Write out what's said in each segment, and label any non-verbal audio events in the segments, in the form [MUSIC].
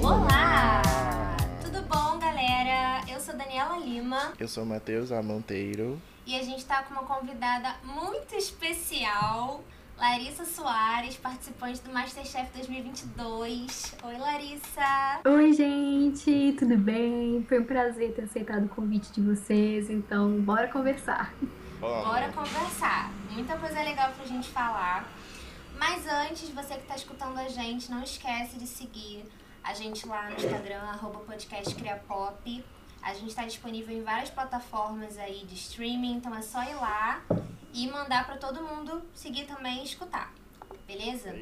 Olá! Tudo bom, galera? Eu sou Daniela Lima Eu sou Matheus Amonteiro. e a gente tá com uma convidada muito especial, Larissa Soares, participante do Masterchef 2022. Oi, Larissa! Oi, gente, tudo bem? Foi um prazer ter aceitado o convite de vocês, então bora conversar. Bora conversar. Muita coisa legal pra gente falar. Mas antes, você que tá escutando a gente, não esquece de seguir a gente lá no Instagram, arroba podcast Criapop. A gente tá disponível em várias plataformas aí de streaming, então é só ir lá e mandar pra todo mundo seguir também e escutar. Beleza?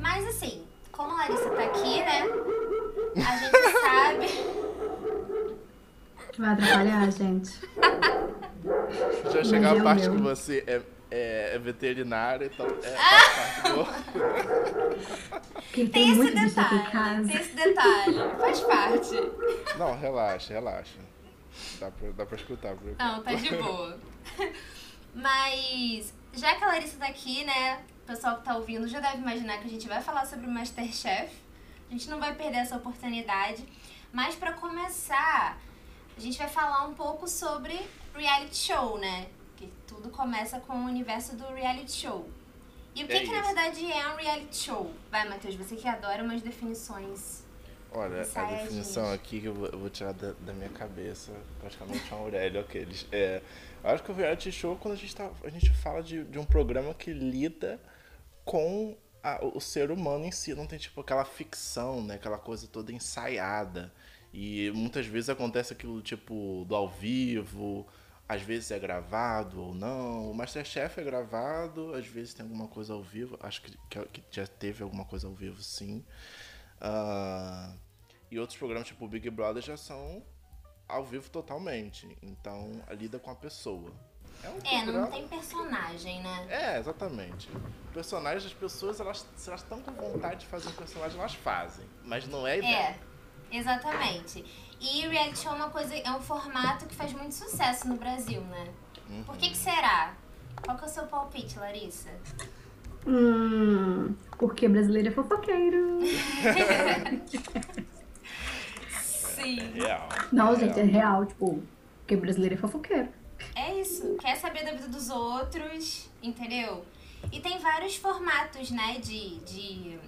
Mas assim, como a Larissa tá aqui, né? A gente sabe. Vai atrapalhar, gente? Já chegar é a o parte meu. que você é, é, é veterinário, então é [LAUGHS] faz parte do... [LAUGHS] Tem, Tem esse detalhe, casa. tem esse detalhe, faz parte. Não, relaxa, relaxa. Dá pra, dá pra escutar. Por Não, tá de boa. [LAUGHS] Mas, já que a Larissa tá aqui, né? O pessoal que tá ouvindo já deve imaginar que a gente vai falar sobre o Masterchef. A gente não vai perder essa oportunidade. Mas pra começar, a gente vai falar um pouco sobre reality show, né? Que tudo começa com o universo do reality show. E o que, É que na verdade é um reality show? Vai, Matheus, você que adora umas definições. Olha, a definição aqui que eu vou, eu vou tirar da, da minha cabeça, praticamente uma Aurélio aqueles. É, eu acho que o reality show é quando a gente, tá, a gente fala de, de um programa que lida com a- o ser humano em si, não tem tipo aquela ficção, né? Aquela coisa toda ensaiada. E muitas vezes acontece aquilo tipo do ao vivo, às vezes é gravado ou não. O Masterchef é gravado, às vezes tem alguma coisa ao vivo. Acho que, que, já teve alguma coisa ao vivo, sim. Ah, e outros programas, tipo o Big Brother, já são ao vivo totalmente. Então, lida com a pessoa. É um É, não tem personagem, né? É, exatamente. Personagens, as pessoas, elas, se elas estão com vontade de fazer um personagem, elas fazem. Mas não é a ideia. É, exatamente. E reality show é uma coisa, é um formato que faz muito sucesso no Brasil, né? Uhum. Por que que será? Qual que é o seu palpite, Larissa? Hum, porque brasileiro é fofoqueiro. Sim. Real. Não, É gente, é real, tipo, porque brasileiro é fofoqueiro. É isso. Quer saber da vida dos outros, entendeu? E tem vários formatos, né, de, de,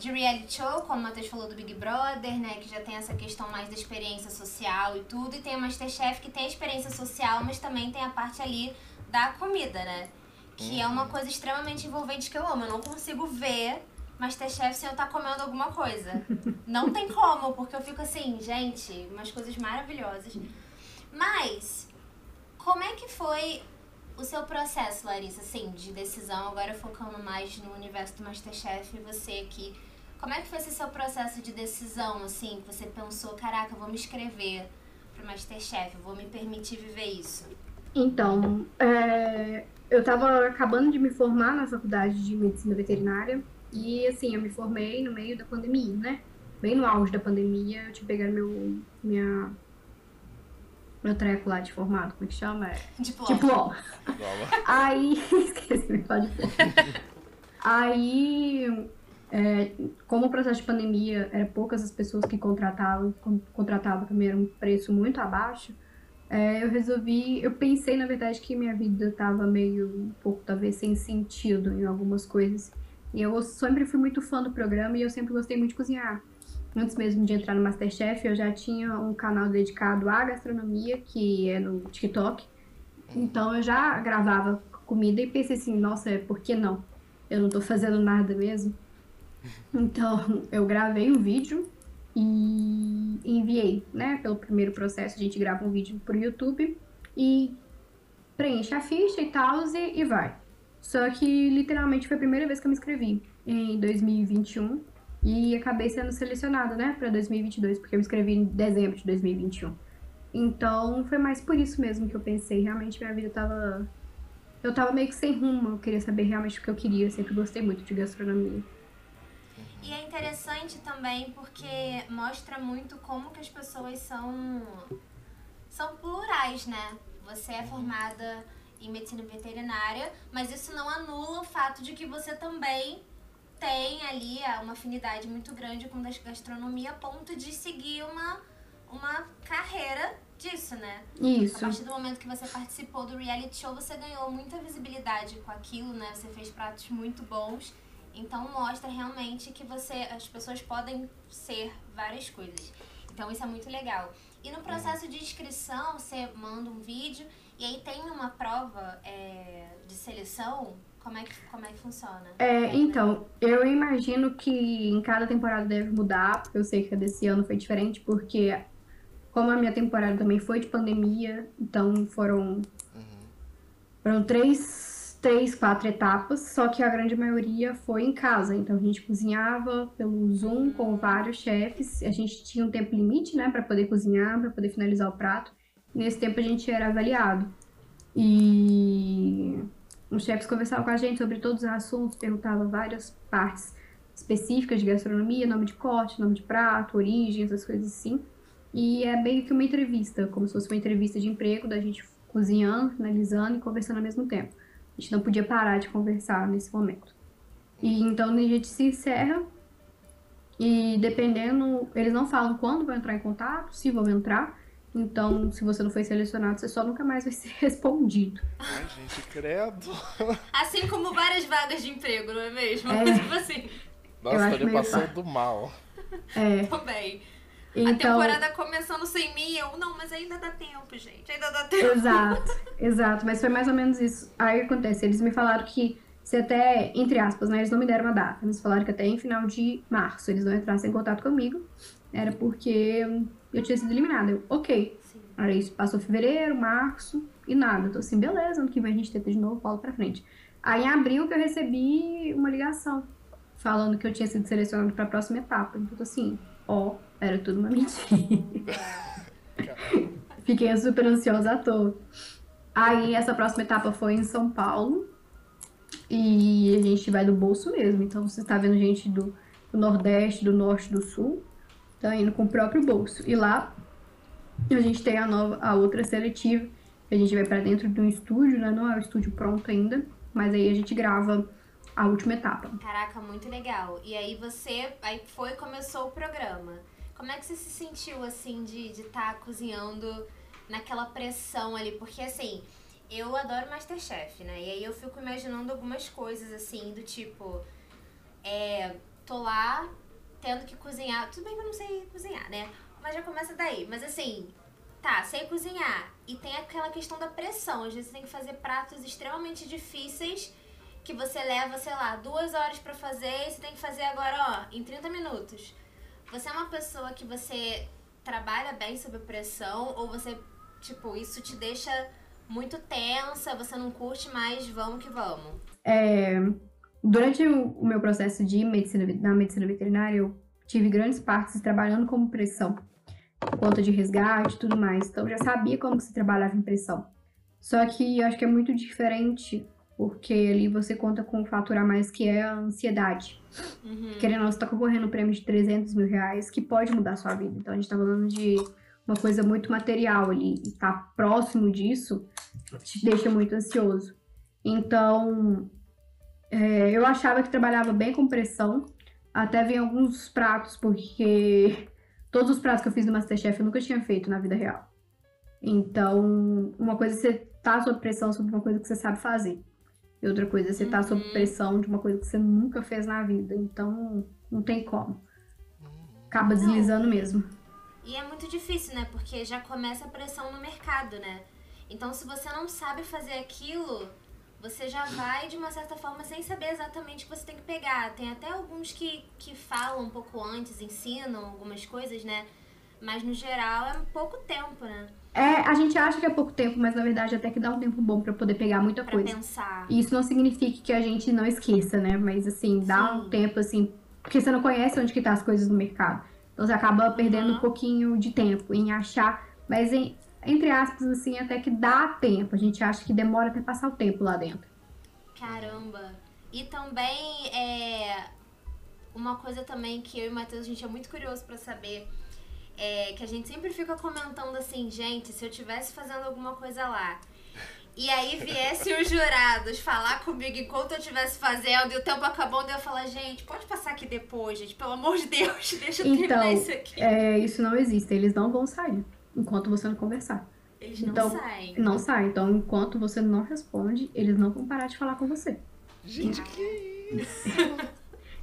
de reality show, como o Matheus falou do Big Brother, né, que já tem essa questão mais da experiência social e tudo. E tem o Masterchef, que tem a experiência social, mas também tem a parte ali da comida, né? Que é uma coisa extremamente envolvente que eu amo. Eu não consigo ver Masterchef sem eu estar comendo alguma coisa. [LAUGHS] Não tem como, porque eu fico assim, gente, umas coisas maravilhosas. Mas, como é que foi o seu processo, Larissa, assim, de decisão, agora focando mais no universo do Masterchef e você aqui. Como é que foi esse seu processo de decisão, assim, que você pensou, caraca, eu vou me inscrever pro Masterchef, eu vou me permitir viver isso? Então, é, eu tava acabando de me formar na faculdade de medicina veterinária e, assim, eu me formei no meio da pandemia, né? Bem no auge da pandemia, eu tinha pegado meu, minha, meu treco lá de formado, como é que chama? É, Diploma. diploma. Aí, [LAUGHS] esqueci, pode Aí, é, como o processo de pandemia era poucas as pessoas que contratavam, con- contratavam era um preço muito abaixo, é, eu resolvi, eu pensei na verdade que minha vida tava meio um pouco talvez sem sentido em algumas coisas. E eu sempre fui muito fã do programa e eu sempre gostei muito de cozinhar. Antes mesmo de entrar no Masterchef, eu já tinha um canal dedicado à gastronomia, que é no TikTok. Então eu já gravava comida e pensei assim, nossa, por que não? Eu não tô fazendo nada mesmo. Então eu gravei um vídeo e enviei, né? Pelo primeiro processo, a gente grava um vídeo pro YouTube e preenche a ficha e tal e, e vai. Só que literalmente foi a primeira vez que eu me inscrevi em 2021 e acabei sendo selecionada, né, para 2022, porque eu me inscrevi em dezembro de 2021. Então foi mais por isso mesmo que eu pensei, realmente minha vida tava eu tava meio que sem rumo, eu queria saber realmente o que eu queria, eu sempre gostei muito de gastronomia. E é interessante também porque mostra muito como que as pessoas são são plurais, né? Você é formada em medicina veterinária, mas isso não anula o fato de que você também tem ali uma afinidade muito grande com a gastronomia a ponto de seguir uma, uma carreira disso, né? Isso. A partir do momento que você participou do reality show, você ganhou muita visibilidade com aquilo, né? Você fez pratos muito bons. Então mostra realmente que você as pessoas podem ser várias coisas. Então isso é muito legal. E no processo de inscrição, você manda um vídeo e aí tem uma prova é, de seleção. Como é, que, como é que funciona? É, então, eu imagino que em cada temporada deve mudar, porque eu sei que a desse ano foi diferente, porque como a minha temporada também foi de pandemia, então foram, foram três, três, quatro etapas, só que a grande maioria foi em casa. Então a gente cozinhava pelo Zoom com vários chefes, a gente tinha um tempo limite, né, para poder cozinhar, para poder finalizar o prato. Nesse tempo a gente era avaliado. E os chefes conversavam com a gente sobre todos os assuntos, perguntavam várias partes específicas de gastronomia, nome de corte, nome de prato, origem, essas coisas assim. E é meio que uma entrevista, como se fosse uma entrevista de emprego, da gente cozinhando, finalizando e conversando ao mesmo tempo. A gente não podia parar de conversar nesse momento. E então a gente se encerra e dependendo, eles não falam quando vão entrar em contato, se vão entrar, então, se você não foi selecionado, você só nunca mais vai [LAUGHS] ser respondido. Ai, gente, credo. Assim como várias vagas de emprego, não é mesmo? É. [LAUGHS] Tipo assim, Nossa, tô meio passando mal. É, também. A então, temporada começando sem mim, eu, não, mas ainda dá tempo, gente, ainda dá tempo. exato, exato, mas foi mais ou menos isso. Aí acontece, eles me falaram que se até, entre aspas, né, eles não me deram uma data, eles falaram que até em final de março eles não entrassem em contato comigo, era porque eu tinha sido eliminada. Eu, ok. Sim. Aí isso passou fevereiro, março e nada. Eu tô assim, beleza, ano que vem a gente tenta de novo, bola pra frente. Aí em abril que eu recebi uma ligação falando que eu tinha sido selecionado pra próxima etapa. Então eu tô assim, ó, era tudo uma mentira. [LAUGHS] Fiquei super ansiosa à toa. Aí essa próxima etapa foi em São Paulo. E a gente vai do bolso mesmo. Então você tá vendo gente do, do Nordeste, do Norte, do Sul. Tá indo com o próprio bolso. E lá a gente tem a nova, a outra seletiva. A gente vai pra dentro de um estúdio, né? Não é o estúdio pronto ainda. Mas aí a gente grava a última etapa. Caraca, muito legal. E aí você, aí foi começou o programa. Como é que você se sentiu, assim, de estar tá cozinhando naquela pressão ali? Porque, assim, eu adoro Masterchef, né? E aí eu fico imaginando algumas coisas, assim, do tipo... É, tô lá tendo que cozinhar. Tudo bem que eu não sei cozinhar, né? Mas já começa daí. Mas, assim, tá, sei cozinhar. E tem aquela questão da pressão. Às vezes você tem que fazer pratos extremamente difíceis que você leva, sei lá, duas horas pra fazer e você tem que fazer agora, ó, em 30 minutos. Você é uma pessoa que você trabalha bem sob pressão ou você, tipo, isso te deixa muito tensa, você não curte mais, vamos que vamos? É, durante o, o meu processo de medicina, na medicina veterinária, eu tive grandes partes trabalhando como pressão, por conta de resgate e tudo mais. Então, eu já sabia como se trabalhava em pressão. Só que eu acho que é muito diferente porque ali você conta com um fator a mais que é a ansiedade. Uhum. Querendo ou não, você tá concorrendo um prêmio de 300 mil reais que pode mudar a sua vida. Então a gente tá falando de uma coisa muito material ali. E tá próximo disso te deixa muito ansioso. Então, é, eu achava que trabalhava bem com pressão. Até vem alguns pratos, porque todos os pratos que eu fiz no Masterchef eu nunca tinha feito na vida real. Então, uma coisa é você tá sob pressão sobre uma coisa que você sabe fazer. E outra coisa você tá sob Uhum. pressão de uma coisa que você nunca fez na vida. Então, não tem como. Acaba deslizando mesmo. E é muito difícil, né? Porque já começa a pressão no mercado, né? Então, se você não sabe fazer aquilo, você já vai, de uma certa forma, sem saber exatamente o que você tem que pegar. Tem até alguns que, que falam um pouco antes, ensinam algumas coisas, né? Mas, no geral, é pouco tempo, né? É, a gente acha que é pouco tempo, mas na verdade até que dá um tempo bom pra poder pegar muita Pra coisa. pensar. E isso não significa que a gente não esqueça, né? Mas assim, dá Sim. um tempo assim, porque você não conhece onde que tá as coisas no mercado. Então você acaba perdendo Uhum. um pouquinho de tempo em achar, mas em, entre aspas assim, até que dá tempo. A gente acha que demora até passar o tempo lá dentro. Caramba. E também é uma coisa também que eu e o Matheus, a gente é muito curioso pra saber. É que a gente sempre fica comentando assim, gente, se eu tivesse fazendo alguma coisa lá. E aí viesse os jurados falar comigo enquanto eu estivesse fazendo e o tempo acabou, eu ia falar, gente, pode passar aqui depois, gente, pelo amor de Deus, [LAUGHS] deixa eu Então, terminar isso aqui. é, isso não existe. Eles não vão sair enquanto você não conversar. Eles não então, saem. Não sai. Então, enquanto você não responde, eles não vão parar de falar com você. Gente, que isso?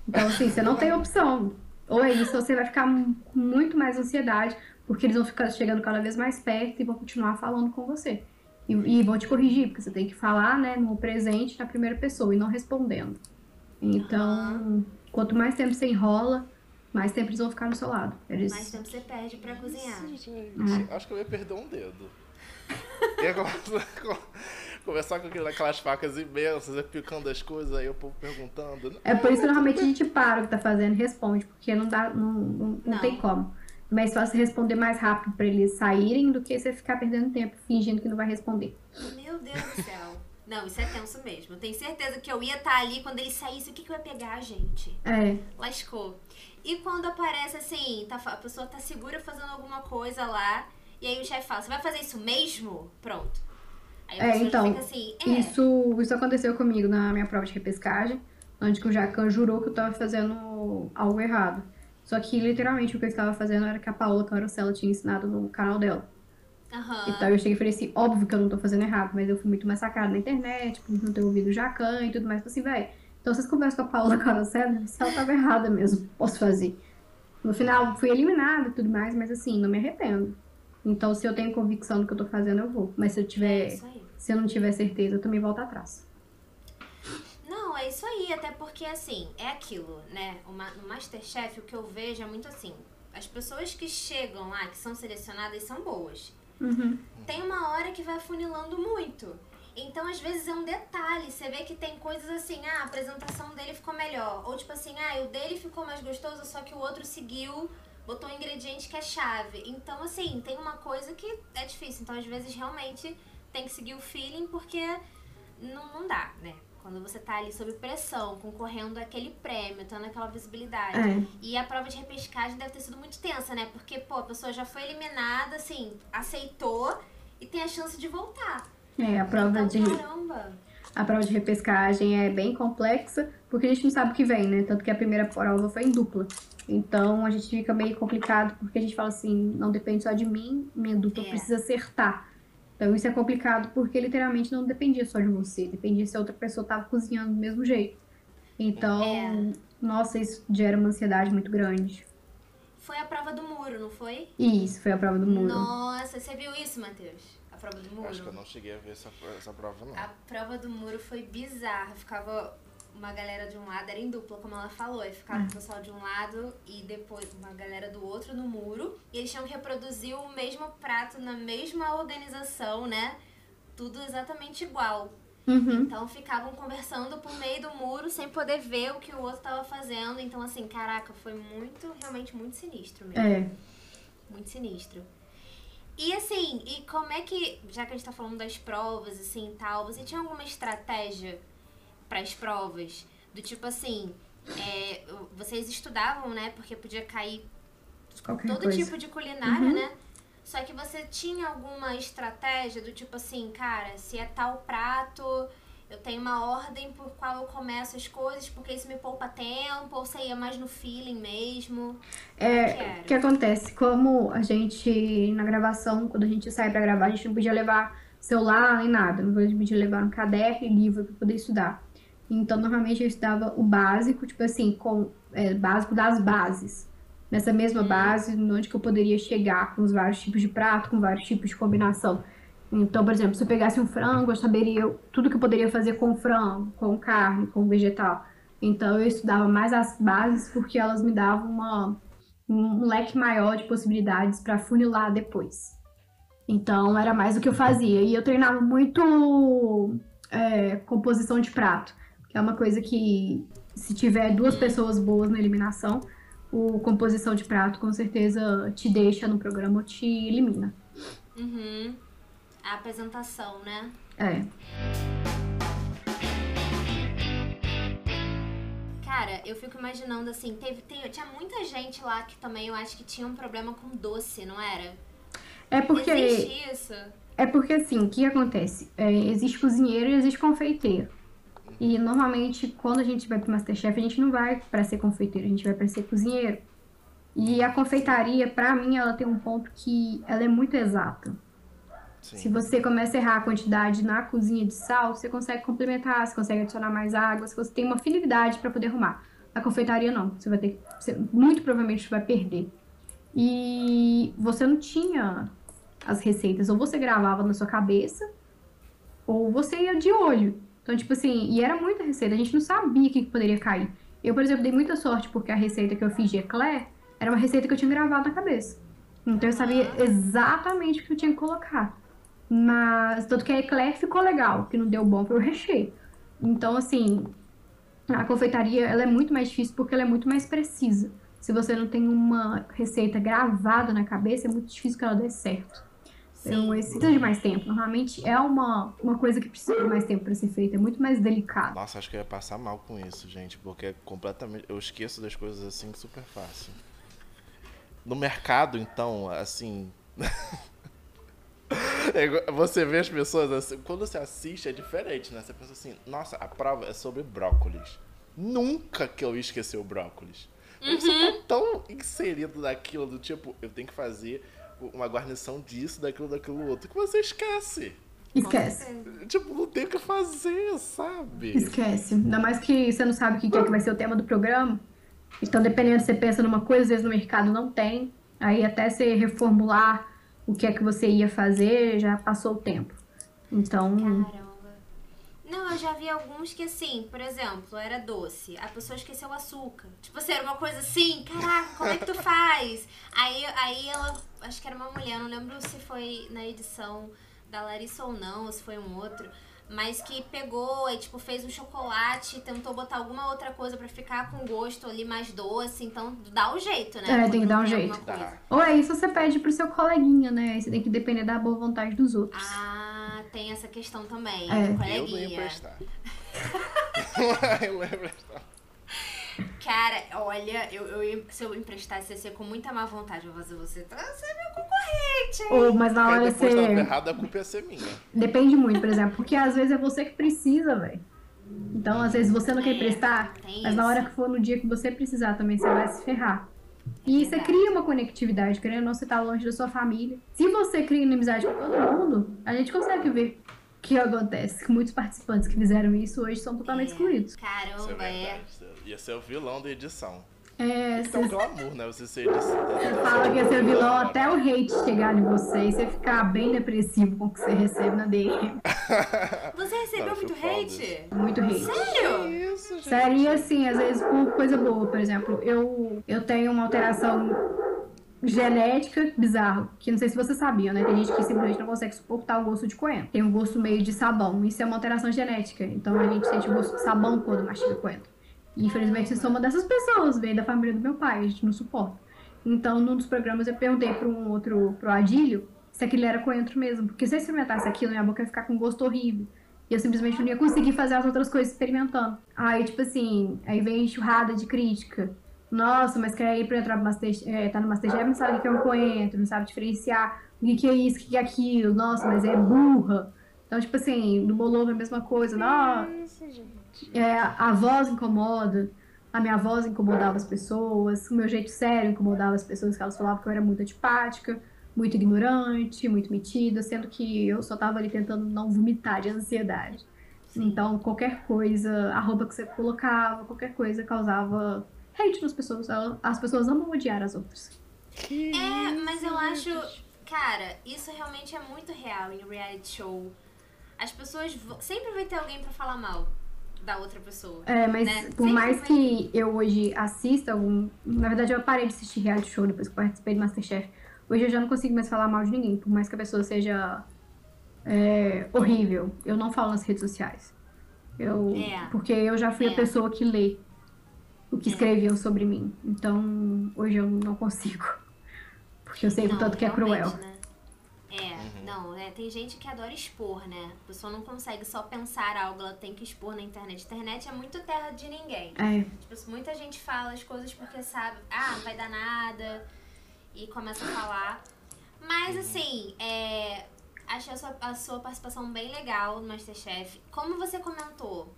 Então, assim, você não tem opção. Ou é isso, ou você vai ficar com muito mais ansiedade, porque eles vão ficar chegando cada vez mais perto e vão continuar falando com você. E, e vão te corrigir, porque você tem que falar, né, no presente, na primeira pessoa, e não respondendo. Então, quanto mais tempo você enrola, mais tempo eles vão ficar no seu lado. Eles... Mais tempo você perde pra cozinhar. Gente, acho que eu ia perder um dedo. [LAUGHS] Ia começar- [LAUGHS] Começar com aquelas facas imensas, ia picando as coisas, aí o povo perguntando. É por isso que normalmente a gente para o que tá fazendo e responde, porque não dá, não, não, não Não. tem como. Mas só se responder mais rápido pra eles saírem do que você ficar perdendo tempo fingindo que não vai responder. Meu Deus do céu. Não, isso é tenso mesmo. Eu tenho certeza que eu ia estar ali quando ele saísse. O que, que eu ia pegar, gente? É, Lascou. E quando aparece assim, tá, a pessoa tá segura fazendo alguma coisa lá, e aí o chefe fala, você vai fazer isso mesmo? Pronto. É, então, assim, é. Isso, isso aconteceu comigo na minha prova de repescagem, onde que o Jacan jurou que eu tava fazendo algo errado. Só que literalmente o que eu estava fazendo era que a Paola Carosella tinha ensinado no canal dela. Aham. Então eu cheguei e falei assim, óbvio que eu não tô fazendo errado, mas eu fui muito massacrada na internet, por não ter ouvido o Jacan e tudo mais. Falei assim, velho, então vocês conversam com a Paola [LAUGHS] Carosella, se ela tava errada mesmo, posso fazer. No final, fui eliminada e tudo mais, mas assim, não me arrependo. Então, se eu tenho convicção do que eu tô fazendo, eu vou. Mas se eu É tiver, aí. se eu não tiver certeza, eu também volto atrás. Não, é isso aí, até porque assim, é aquilo, né? O ma- no Masterchef o que eu vejo é muito assim. As pessoas que chegam lá, que são selecionadas, são boas. Uhum. Tem uma hora que vai funilando muito. Então, às vezes, é um detalhe. Você vê que tem coisas assim, ah, a apresentação dele ficou melhor. Ou tipo assim, ah, o dele ficou mais gostoso, só que o outro seguiu, botou um ingrediente que é chave. Então, assim, tem uma coisa que é difícil. Então, às vezes, realmente tem que seguir o feeling, porque não, não dá, né? Quando você tá ali sob pressão, concorrendo àquele prêmio, tendo aquela visibilidade. É. E a prova de repescagem deve ter sido muito tensa, né? Porque, pô, a pessoa já foi eliminada, assim, aceitou e tem a chance de voltar. É, a prova então, de caramba. a prova de repescagem é bem complexa, porque a gente não sabe o que vem, né? Tanto que a primeira prova foi em dupla. Então a gente fica meio complicado, porque a gente fala assim, não depende só de mim, minha dupla É. precisa acertar. Então isso é complicado porque literalmente não dependia só de você, dependia se a outra pessoa tava cozinhando do mesmo jeito. Então, É. nossa, isso gera uma ansiedade muito grande. Foi a prova do muro, não foi? Isso foi a prova do muro. Nossa, você viu isso, Matheus? A prova do muro? Acho que eu não cheguei a ver essa, essa prova, não. A prova do muro foi bizarra. Ficava uma galera de um lado, era em dupla, como ela falou. Aí ficava o pessoal de um lado e depois uma galera do outro no muro. E eles tinham que reproduzir o mesmo prato na mesma organização, né? Tudo exatamente igual. Uhum. Então ficavam conversando por meio do muro sem poder ver o que o outro tava fazendo. Então, assim, caraca, foi muito, realmente muito sinistro mesmo. É. Muito sinistro. E assim, e como é que, já que a gente tá falando das provas, assim, e tal, você tinha alguma estratégia para as provas? Do tipo assim, é, vocês estudavam, né? Porque podia cair Qualquer todo coisa. tipo de culinária, Uhum. né? Só que você tinha alguma estratégia do tipo assim, cara, se é tal prato, eu tenho uma ordem por qual eu começo as coisas, porque isso me poupa tempo, ou você ia mais no feeling mesmo? É, que o que acontece? Como a gente, na gravação, quando a gente sai pra gravar, a gente não podia levar celular nem nada. Não podia levar um caderno e livro pra poder estudar. Então, normalmente eu estudava o básico, tipo assim, com é, básico das bases. Nessa mesma base, onde que eu poderia chegar com os vários tipos de prato, com vários tipos de combinação. Então, por exemplo, se eu pegasse um frango, eu saberia tudo que eu poderia fazer com frango, com carne, com vegetal. Então, eu estudava mais as bases porque elas me davam uma, um leque maior de possibilidades para funilar depois. Então, era mais o que eu fazia. E eu treinava muito é, composição de prato, é uma coisa que, se tiver duas pessoas boas na eliminação, o composição de prato com certeza te deixa no programa ou te elimina. Uhum. A apresentação, né? É. Cara, eu fico imaginando assim, teve, tem, tinha muita gente lá que também eu acho que tinha um problema com doce, não era? É porque. Existe isso? É porque assim, o que acontece? É, existe cozinheiro e existe confeiteiro. E normalmente, quando a gente vai pro Masterchef, a gente não vai para ser confeiteiro, a gente vai para ser cozinheiro. E a confeitaria, pra mim, ela tem um ponto que ela é muito exata. Sim. Se você começa a errar a quantidade na cozinha de sal, você consegue complementar, você consegue adicionar mais água, você tem uma finalidade para poder arrumar. Na confeitaria não, você vai ter, você, muito provavelmente vai perder. E você não tinha as receitas, ou você gravava na sua cabeça, ou você ia de olho. Então, tipo assim, e era muita receita, a gente não sabia o que, que poderia cair. Eu, por exemplo, dei muita sorte porque a receita que eu fiz de eclair era uma receita que eu tinha gravado na cabeça. Então eu sabia exatamente o que eu tinha que colocar. Mas, tanto que a eclair ficou legal, que não deu bom foi o recheio. Então, assim, a confeitaria ela é muito mais difícil porque ela é muito mais precisa. Se você não tem uma receita gravada na cabeça, é muito difícil que ela dê certo. Então, esse precisa de mais tempo. Normalmente é uma, uma coisa que precisa de mais tempo para ser feita, é muito mais delicado. Nossa, acho que eu ia passar mal com isso, gente, porque é completamente. Eu esqueço das coisas assim super fácil. No mercado, então, assim. [LAUGHS] É você vê as pessoas assim, quando você assiste é diferente, né? Você pensa assim, nossa, a prova é sobre brócolis. Nunca que eu ia esquecer o brócolis. Mas Você tá tão inserido naquilo do tipo, eu tenho que fazer uma guarnição disso, daquilo, daquilo outro, que você esquece. Esquece. Tipo, não tem o que fazer, sabe? Esquece. Ainda mais que você não sabe o que é que vai ser o tema do programa. Então, dependendo, você pensa numa coisa, às vezes no mercado não tem. Aí até você reformular o que é que você ia fazer, já passou o tempo. Então, Caramba. Não, eu já vi alguns que assim, por exemplo, era doce. A pessoa esqueceu o açúcar. Tipo assim, era uma coisa assim, caraca, como é que tu faz? Aí, aí ela, acho que era uma mulher, não lembro se foi na edição da Larissa ou não, ou se foi um outro. Mas que pegou e, tipo, fez um chocolate, tentou botar alguma outra coisa pra ficar com gosto ali mais doce. Então, dá um jeito, né? É, tem que dar um jeito. ou é isso, você pede pro seu coleguinha, né? Aí você tem que depender da boa vontade dos outros. Ah, tem essa questão também. É. do Eu não ia coleguinha. emprestar. [LAUGHS] eu não ia emprestar. Cara, olha, eu, eu se eu emprestasse ia ser com muita má vontade. Eu vou fazer você, tá- você é meu concorrente, hein? Ou, mas na Aí hora depois tava você. errado, a culpa ia ser minha. Depende muito, por exemplo, porque às vezes é você que precisa, velho. Então, às vezes você não quer É, emprestar, tem mas na isso. hora que for no dia que você precisar também, você vai se ferrar. E você verdade. cria uma conectividade, querendo ou não, você tá longe da sua família. Se você cria inimizade com todo mundo, a gente consegue ver o que acontece. Muitos participantes que fizeram isso hoje são totalmente É. excluídos. Isso é Caramba, é. verdade. Ia ser o vilão da edição. É, Então, você glamour, né? Você ser edição. fala que ia ser vilão até o hate chegar em você e você ficar bem depressivo com o que você recebe na DM. [LAUGHS] Você recebeu Cara, muito hate? Muito hate. Sério? Isso, gente. Sério, e assim, às vezes por coisa boa, por exemplo, eu, eu tenho uma alteração genética bizarro, que não sei se vocês sabiam, né? Tem gente que simplesmente não consegue suportar o gosto de coentro. Tem um gosto meio de sabão, isso é uma alteração genética. Então a gente sente o gosto de sabão quando mastiga coentro. Infelizmente eu sou uma dessas pessoas, veio da família do meu pai, a gente não suporta. Então, num dos programas eu perguntei para um outro, pro Adílio, se aquilo era coentro mesmo, porque se eu experimentasse aquilo, minha boca ia ficar com gosto horrível. E eu simplesmente não ia conseguir fazer as outras coisas experimentando. Aí, tipo assim, aí vem enxurrada de crítica. Nossa, mas quer ir pra entrar no Masterchef, é, tá no Masterchef, não sabe o que é um coentro, não sabe diferenciar o que, é isso, o que, é aquilo. Nossa, mas é burra. Então, tipo assim, no Bolovo é a mesma coisa. Nossa, é, a voz incomoda. A minha voz incomodava as pessoas. O meu jeito sério incomodava as pessoas, que elas falavam que eu era muito antipática, muito ignorante, muito metida, sendo que eu só tava ali tentando não vomitar de ansiedade. Então, qualquer coisa, a roupa que você colocava, qualquer coisa causava hate nas pessoas. As pessoas amam odiar as outras. Que É, mas eu acho. Cara, isso realmente é muito real em reality show. As pessoas. Sempre vai ter alguém pra falar mal da outra pessoa. É, mas né? por Sempre mais vai que eu hoje assista algum. Na verdade, eu parei de assistir reality show depois que eu participei do Masterchef. Hoje eu já não consigo mais falar mal de ninguém, por mais que a pessoa seja é, horrível. Eu não falo nas redes sociais. Eu, É. Porque eu já fui É. a pessoa que lê o que escreviam sobre mim. Então, hoje eu não consigo. Porque eu sei o Não, tanto que é cruel. né? É. Uhum. Não, é, tem gente que adora expor, né? A pessoa não consegue só pensar algo, ela tem que expor na internet. internet é muito terra de ninguém. É. Tipo, muita gente fala as coisas porque sabe, ah, não vai dar nada, e começa a falar. Mas assim, é, achei a sua, a sua participação bem legal no Masterchef. Como você comentou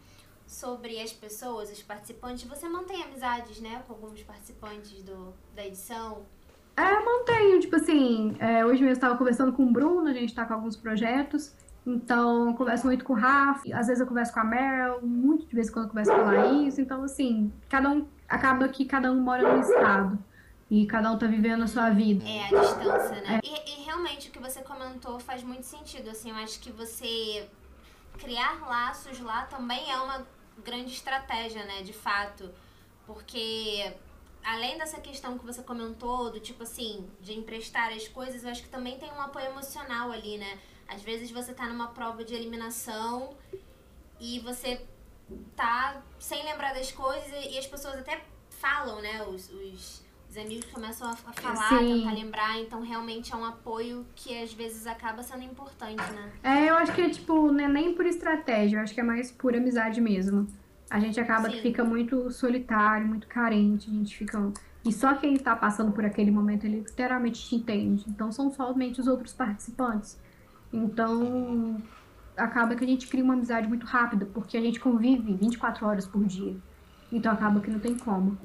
sobre as pessoas, os participantes, você mantém amizades, né, com alguns participantes do, da edição? É, mantenho, tipo assim, é, hoje mesmo eu estava conversando com o Bruno, a gente tá com alguns projetos, então eu converso muito com o Rafa, às vezes eu converso com a Meryl, muito de vez em quando eu converso com a Laís, então assim, cada um, acaba que cada um mora no estado. E cada um tá vivendo a sua vida. É, a distância, né? É. E, e realmente o que você comentou faz muito sentido, assim, eu acho que você criar laços lá também é uma grande estratégia, né, de fato. Porque além dessa questão que você comentou, do tipo assim, de emprestar as coisas, eu acho que também tem um apoio emocional ali, né? Às vezes você tá numa prova de eliminação e você tá sem lembrar das coisas e as pessoas até falam, né? Os, os, os amigos começam a, falar, Sim. tentar lembrar, então realmente é um apoio que às vezes acaba sendo importante, né? É, eu acho que é tipo, não é nem por estratégia, eu acho que é mais por amizade mesmo a gente acaba Sim. que fica muito solitário, muito carente, a gente fica. E só quem está passando por aquele momento, ele literalmente te entende. Então são somente os outros participantes. Então acaba que a gente cria uma amizade muito rápida, porque a gente convive 24 horas por dia. Então acaba que não tem como.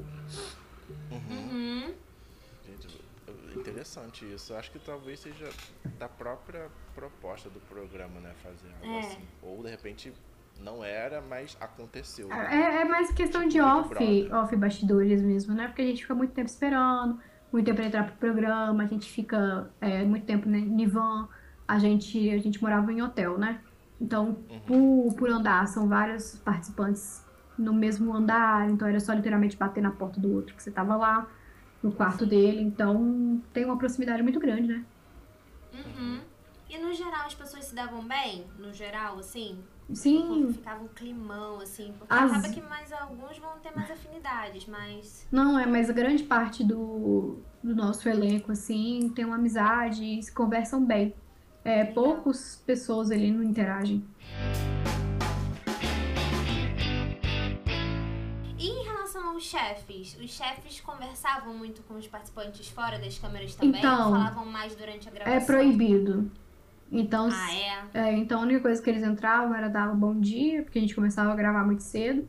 Uhum. Gente, interessante isso. Acho que talvez seja da própria proposta do programa, né? Fazer algo é. assim. Ou de repente não era, mas aconteceu. É, é mais questão de off, off bastidores mesmo, né? Porque a gente fica muito tempo esperando, muito tempo pra entrar pro programa, a gente fica é, muito tempo né, em van, a gente, a gente morava em hotel, né? Então, uhum. por, por andar, são vários participantes no mesmo andar, então era só literalmente bater na porta do outro que você tava lá, no quarto dele, então tem uma proximidade muito grande, né? Uhum. E no geral as pessoas se davam bem? No geral, assim? Sim. Tipo, ficava um climão, assim. Porque As... acaba que mais alguns vão ter mais afinidades, mas. Não, é, mas a grande parte do, do nosso elenco, assim, tem uma amizade e se conversam bem. É, poucas pessoas ali não interagem. E em relação aos chefes, os chefes conversavam muito com os participantes fora das câmeras também? Então, falavam mais durante a é gravação? É proibido. Então, ah, é? é? Então a única coisa que eles entravam era dar bom dia, porque a gente começava a gravar muito cedo.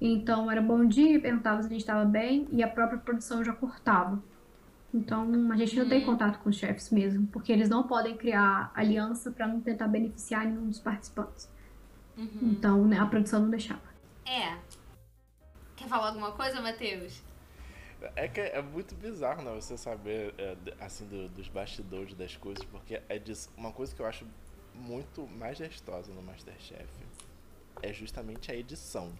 Então era bom dia, perguntava se a gente estava bem e a própria produção já cortava. Então a gente não tem uhum. contato com os chefes mesmo, porque eles não podem criar aliança para não tentar beneficiar nenhum dos participantes. Uhum. Então né, a produção não deixava. É. Quer falar alguma coisa, Matheus? É que é muito bizarro, né? Você saber, é, assim, do, dos bastidores das coisas, porque é disso, uma coisa que eu acho muito mais gestosa no Masterchef é justamente a edição.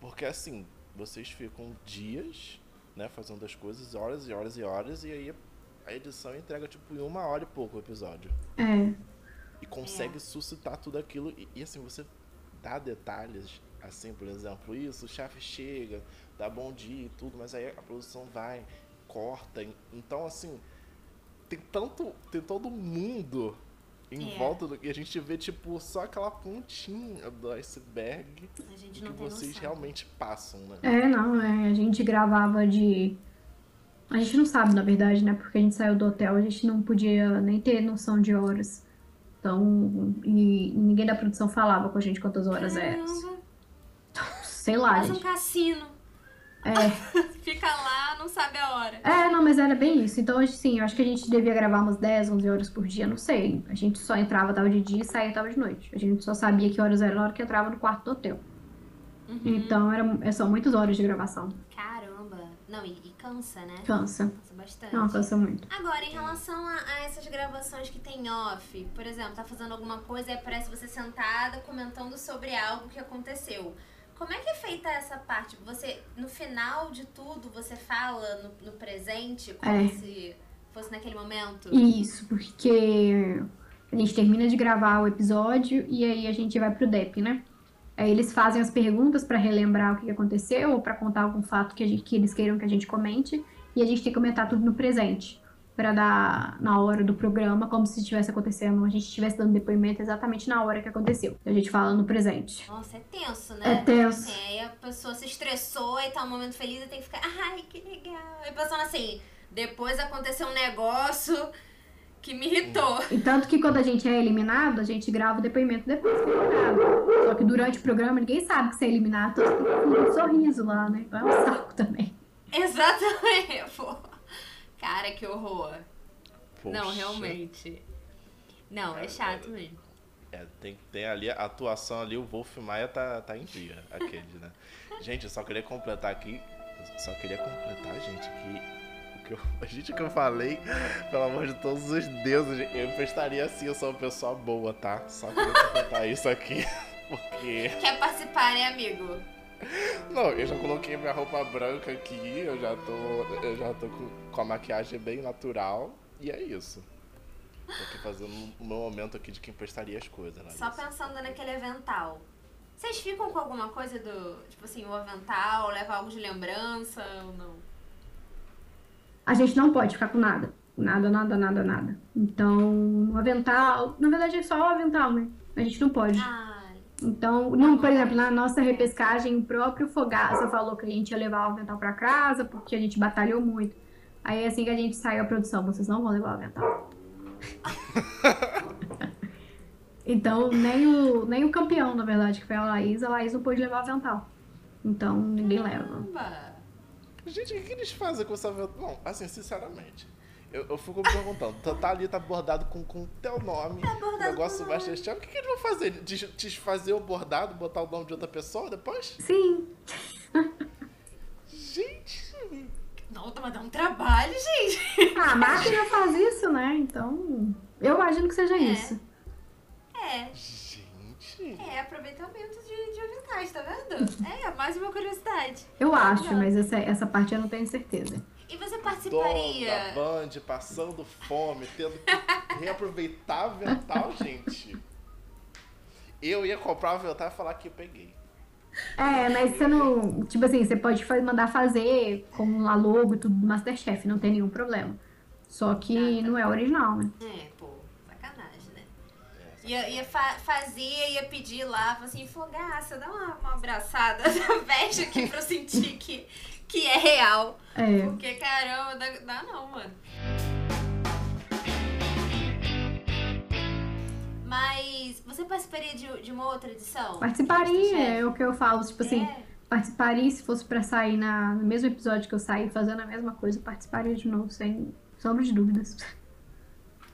Porque, assim, vocês ficam dias, né, fazendo as coisas, horas e horas e horas, e aí a edição entrega, tipo, em uma hora e pouco o episódio. É. E consegue é. suscitar tudo aquilo, e, e assim, você dá detalhes, assim, por exemplo, isso, o chefe chega, dá bom dia e tudo, mas aí a produção vai, corta. Então, assim, tem tanto. Tem todo mundo em é. volta do, e a gente vê tipo só aquela pontinha do iceberg a gente não que vocês noção. realmente passam, né? É, não, é, a gente gravava de a gente não sabe, na verdade, né? Porque a gente saiu do hotel, a gente não podia nem ter noção de horas. Então, e ninguém da produção falava com a gente quantas horas é. Sei lá, Faz um cassino. É. [LAUGHS] Fica lá, não sabe a hora. É, não, mas era bem isso. Então, assim, eu acho que a gente devia gravar umas 10, 11 horas por dia, não sei. A gente só entrava, tava de dia e saía, tava de noite. A gente só sabia que horas era na hora que entrava no quarto do hotel. Uhum. Então, era, é, são muitas horas de gravação. Caramba. Não, e, e cansa, né? Cansa. Cansa bastante. Não, cansa muito. Agora, em relação a, a, essas gravações que tem off, por exemplo, tá fazendo alguma coisa e aparece você sentada comentando sobre algo que aconteceu. Como é que é feita essa parte? Você, no final de tudo, você fala no, no presente, como é. se fosse naquele momento? Isso, porque a gente termina de gravar o episódio e aí a gente vai pro DEP, né? Aí eles fazem as perguntas para relembrar o que aconteceu ou para contar algum fato que, gente, que, eles queiram que a gente comente e a gente tem que comentar tudo no presente. Para dar na hora do programa, como se estivesse acontecendo, a gente estivesse dando depoimento exatamente na hora que aconteceu. A gente fala no presente. Nossa, é tenso, né? É tenso. Assim, aí a pessoa se estressou e tá um momento feliz e tem que ficar, ai, que legal. E pensando assim, depois aconteceu um negócio que me irritou. E tanto que quando a gente é eliminado, a gente grava o depoimento depois que é eliminado. Só que durante o programa ninguém sabe que você é eliminado, todo mundo com um sorriso lá, né? Então é um saco também. Exatamente, pô. Cara, que horror. Poxa. Não, realmente. Não, é chato mesmo. É, tem, tem ali a atuação ali, o Wolf Maia tá, tá em dia, aquele, né? [LAUGHS] Gente, eu só queria completar aqui, só queria completar, gente, que o que eu, a gente que eu falei, pelo amor de todos os deuses, eu prestaria assim, eu sou uma pessoa boa, tá? Só queria completar isso aqui, [LAUGHS] porque... Quer participar, né, amigo? [LAUGHS] Não, eu já coloquei minha roupa branca aqui, eu já tô, eu já tô com, com a maquiagem bem natural, e é isso. Tô aqui fazendo o meu momento aqui de quem prestaria as coisas, né? Só pensando naquele avental. Vocês ficam com alguma coisa do. Tipo assim, o avental, leva algo de lembrança ou não? A gente não pode ficar com nada. Nada, nada, nada, nada. Então, o avental. Na verdade é só o avental, né? A gente não pode. Ai. Então, não, por exemplo, na nossa repescagem, o próprio Fogaça falou que a gente ia levar o avental pra casa, porque a gente batalhou muito. Aí assim que a gente saiu a produção, vocês não vão levar o avental. [LAUGHS] então, nem o, nem o campeão, na verdade, que foi a Laís, a Laís não pôde levar o avental. Então, ninguém leva. Gente, o que eles fazem com essa aventura? Não, assim, sinceramente. Eu, eu fico me perguntando, tá, tá ali, tá bordado com o teu nome, Tá bordado o negócio com Masterchef, o que, que eles vão fazer? Des- Desfazer o bordado, botar o nome de outra pessoa depois? Sim, Gente, Não, mas dá um trabalho, gente. a máquina faz isso, né? Então, eu imagino que seja isso. É. gente. É, aproveitamento de, de aventais, tá vendo? É, mais uma curiosidade. Eu acho, mas essa, essa parte eu não tenho certeza. E você participaria? da Band, passando fome, tendo que [LAUGHS] reaproveitar o avental, gente. Eu ia comprar o avental e falar que eu peguei. É, mas você não. Tipo assim, você pode mandar fazer com a logo e tudo do Masterchef, não tem nenhum problema. Só que não é original, né? É, pô, sacanagem, né? Ia, ia fa fazia, ia pedir lá, assim, fogaça, dá uma, uma abraçada, veste aqui pra eu sentir que, que é real. É. Porque, caramba, dá, dá não, mano. Mas você participaria de, de uma outra edição? Participaria, é o que eu falo. Tipo assim, É. participaria se fosse pra sair na, no mesmo episódio que eu saí fazendo a mesma coisa, participaria de novo, sem sombra de dúvidas.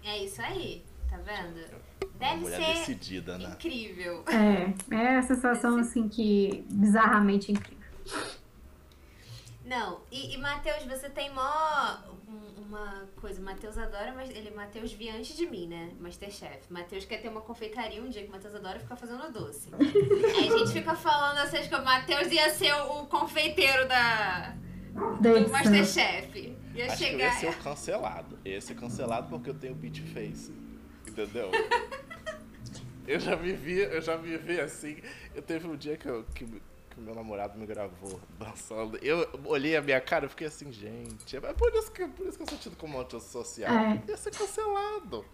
É isso aí, tá vendo? Deve ser decidida, né? incrível. É, é a sensação assim que bizarramente incrível. Não, e, e Matheus, você tem mó um- uma coisa, Matheus adora, mas ele Matheus via antes de mim, né? Masterchef. Matheus quer ter uma confeitaria um dia que o Matheus adora ficar fazendo doce. Aí a gente fica falando assim, que o Matheus ia ser o, o confeiteiro da, do. Masterchef. Ia Acho que eu chegar. ia ser o cancelado. Eu ia ser cancelado porque eu tenho beat face. Entendeu? [LAUGHS] eu já me vi, eu já me vi assim. Eu teve um dia que, eu, que, que meu namorado me gravou [LAUGHS] dançando. Eu olhei a minha cara e fiquei assim, gente. É por isso que, por isso que eu sou tido como antissocial. É. Ia ser cancelado.